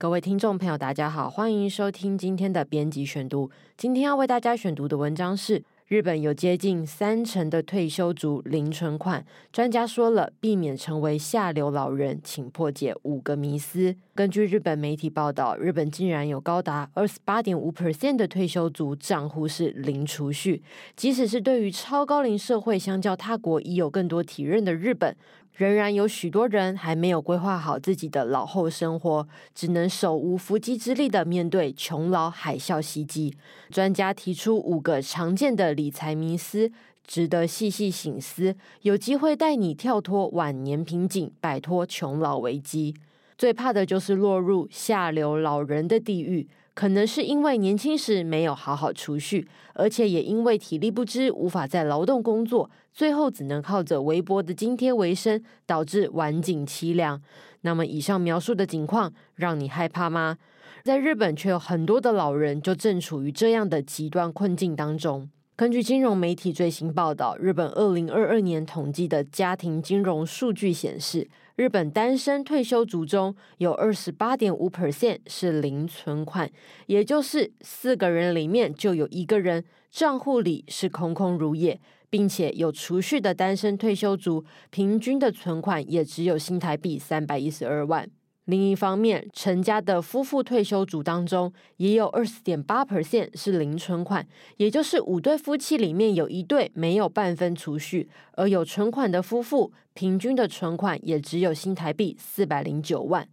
各位听众朋友，大家好，欢迎收听今天的编辑选读。今天要为大家选读的文章是：日本有接近三成的退休族零存款，专家说了，避免成为下流老人，请破解五个迷思。根据日本媒体报道，日本竟然有高达二十八点五 percent 的退休族账户是零储蓄，即使是对于超高龄社会，相较他国已有更多体认的日本。仍然有许多人还没有规划好自己的老后生活，只能手无缚鸡之力的面对穷老海啸袭击。专家提出五个常见的理财迷思，值得细细省思，有机会带你跳脱晚年瓶颈，摆脱穷老危机。最怕的就是落入下流老人的地狱。可能是因为年轻时没有好好储蓄，而且也因为体力不支，无法在劳动工作，最后只能靠着微薄的津贴为生，导致晚景凄凉。那么，以上描述的情况让你害怕吗？在日本，却有很多的老人就正处于这样的极端困境当中。根据金融媒体最新报道，日本二零二二年统计的家庭金融数据显示，日本单身退休族中有二十八点五 percent 是零存款，也就是四个人里面就有一个人账户里是空空如也，并且有储蓄的单身退休族，平均的存款也只有新台币三百一十二万。另一方面，陈家的夫妇退休族当中，也有二十点八 percent 是零存款，也就是五对夫妻里面有一对没有半分储蓄，而有存款的夫妇，平均的存款也只有新台币四百零九万。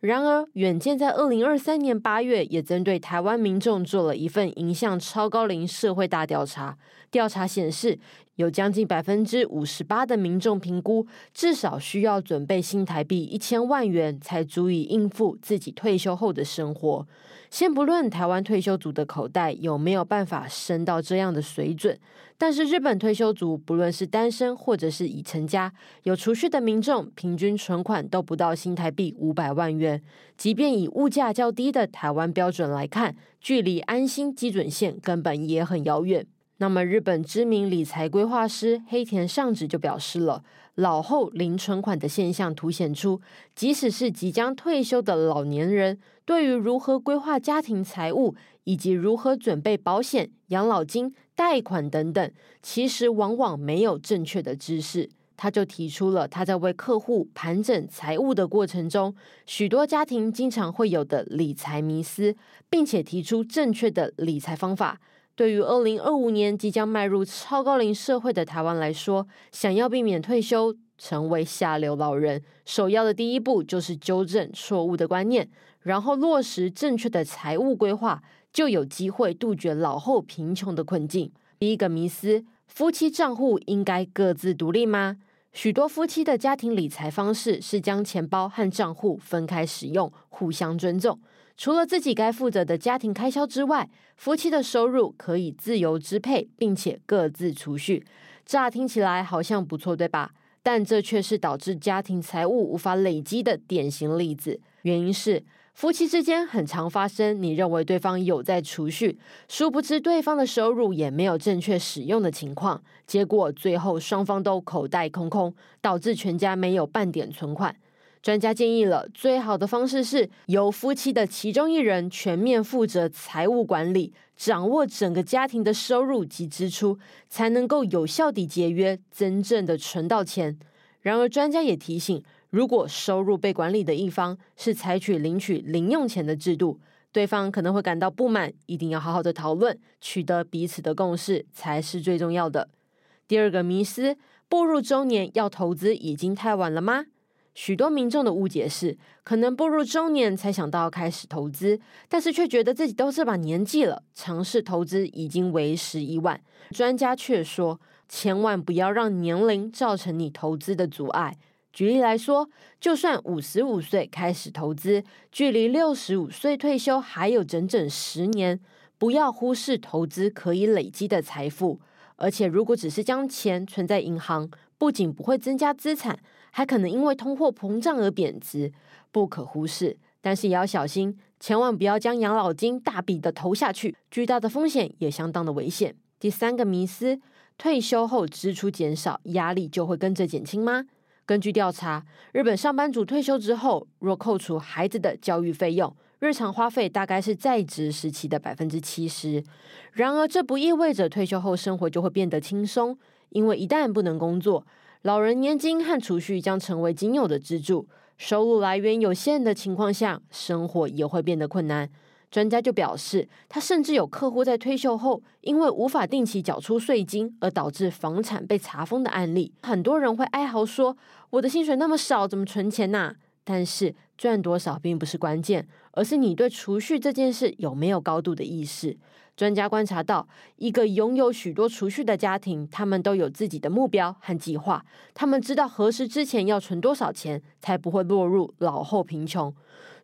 然而，远见在二零二三年八月也针对台湾民众做了一份影响超高龄社会大调查。调查显示，有将近百分之五十八的民众评估，至少需要准备新台币一千万元才足以应付自己退休后的生活。先不论台湾退休族的口袋有没有办法升到这样的水准，但是日本退休族不论是单身或者是已成家，有储蓄的民众，平均存款都不到新台币五百万元。即便以物价较低的台湾标准来看，距离安心基准线根本也很遥远。那么，日本知名理财规划师黑田尚子就表示了，老后零存款的现象凸显出，即使是即将退休的老年人，对于如何规划家庭财务以及如何准备保险、养老金、贷款等等，其实往往没有正确的知识。他就提出了他在为客户盘整财务的过程中，许多家庭经常会有的理财迷思，并且提出正确的理财方法。对于二零二五年即将迈入超高龄社会的台湾来说，想要避免退休成为下流老人，首要的第一步就是纠正错误的观念，然后落实正确的财务规划，就有机会杜绝老后贫穷的困境。第一个迷思：夫妻账户应该各自独立吗？许多夫妻的家庭理财方式是将钱包和账户分开使用，互相尊重。除了自己该负责的家庭开销之外，夫妻的收入可以自由支配，并且各自储蓄。乍听起来好像不错，对吧？但这却是导致家庭财务无法累积的典型例子。原因是夫妻之间很常发生你认为对方有在储蓄，殊不知对方的收入也没有正确使用的情况，结果最后双方都口袋空空，导致全家没有半点存款。专家建议了，最好的方式是由夫妻的其中一人全面负责财务管理，掌握整个家庭的收入及支出，才能够有效地节约，真正的存到钱。然而，专家也提醒，如果收入被管理的一方是采取领取零用钱的制度，对方可能会感到不满，一定要好好的讨论，取得彼此的共识才是最重要的。第二个迷思：步入中年要投资已经太晚了吗？许多民众的误解是，可能步入中年才想到开始投资，但是却觉得自己都这把年纪了，尝试投资已经为时已晚。专家却说，千万不要让年龄造成你投资的阻碍。举例来说，就算五十五岁开始投资，距离六十五岁退休还有整整十年，不要忽视投资可以累积的财富。而且，如果只是将钱存在银行，不仅不会增加资产，还可能因为通货膨胀而贬值，不可忽视。但是也要小心，千万不要将养老金大笔的投下去，巨大的风险也相当的危险。第三个迷思：退休后支出减少，压力就会跟着减轻吗？根据调查，日本上班族退休之后，若扣除孩子的教育费用，日常花费大概是在职时期的百分之七十。然而，这不意味着退休后生活就会变得轻松，因为一旦不能工作，老人年金和储蓄将成为仅有的支柱。收入来源有限的情况下，生活也会变得困难。专家就表示，他甚至有客户在退休后，因为无法定期缴出税金，而导致房产被查封的案例。很多人会哀嚎说：“我的薪水那么少，怎么存钱呐？”但是赚多少并不是关键，而是你对储蓄这件事有没有高度的意识。专家观察到，一个拥有许多储蓄的家庭，他们都有自己的目标和计划。他们知道何时之前要存多少钱，才不会落入老后贫穷。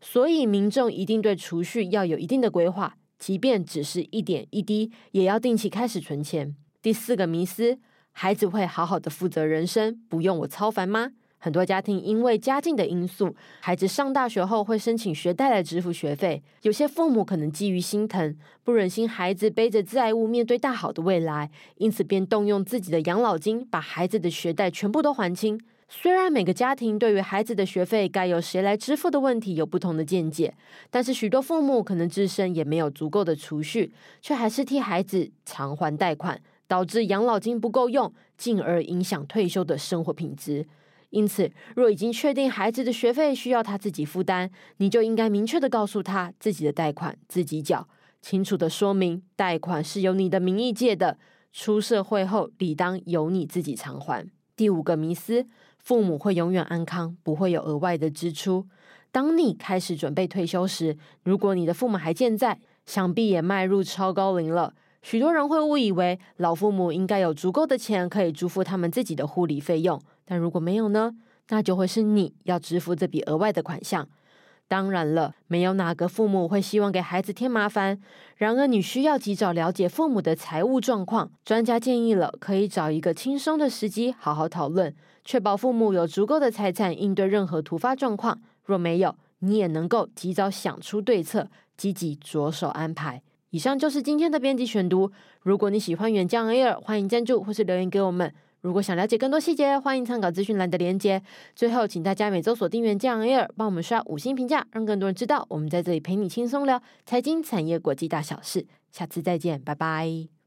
所以，民众一定对储蓄要有一定的规划，即便只是一点一滴，也要定期开始存钱。第四个迷思：孩子会好好的负责人生，不用我操烦吗？很多家庭因为家境的因素，孩子上大学后会申请学贷来支付学费。有些父母可能基于心疼，不忍心孩子背着债务面对大好的未来，因此便动用自己的养老金把孩子的学贷全部都还清。虽然每个家庭对于孩子的学费该由谁来支付的问题有不同的见解，但是许多父母可能自身也没有足够的储蓄，却还是替孩子偿还贷款，导致养老金不够用，进而影响退休的生活品质。因此，若已经确定孩子的学费需要他自己负担，你就应该明确的告诉他自己的贷款自己缴，清楚的说明贷款是由你的名义借的，出社会后理当由你自己偿还。第五个迷思：父母会永远安康，不会有额外的支出。当你开始准备退休时，如果你的父母还健在，想必也迈入超高龄了。许多人会误以为老父母应该有足够的钱可以支付他们自己的护理费用。但如果没有呢？那就会是你要支付这笔额外的款项。当然了，没有哪个父母会希望给孩子添麻烦。然而，你需要及早了解父母的财务状况。专家建议了，可以找一个轻松的时机好好讨论，确保父母有足够的财产应对任何突发状况。若没有，你也能够及早想出对策，积极着手安排。以上就是今天的编辑选读。如果你喜欢原酱 Air，欢迎赞助或是留言给我们。如果想了解更多细节，欢迎参考资讯栏的链接。最后，请大家每周锁定原酱 Air，帮我们刷五星评价，让更多人知道我们在这里陪你轻松聊财经、产业、国际大小事。下次再见，拜拜。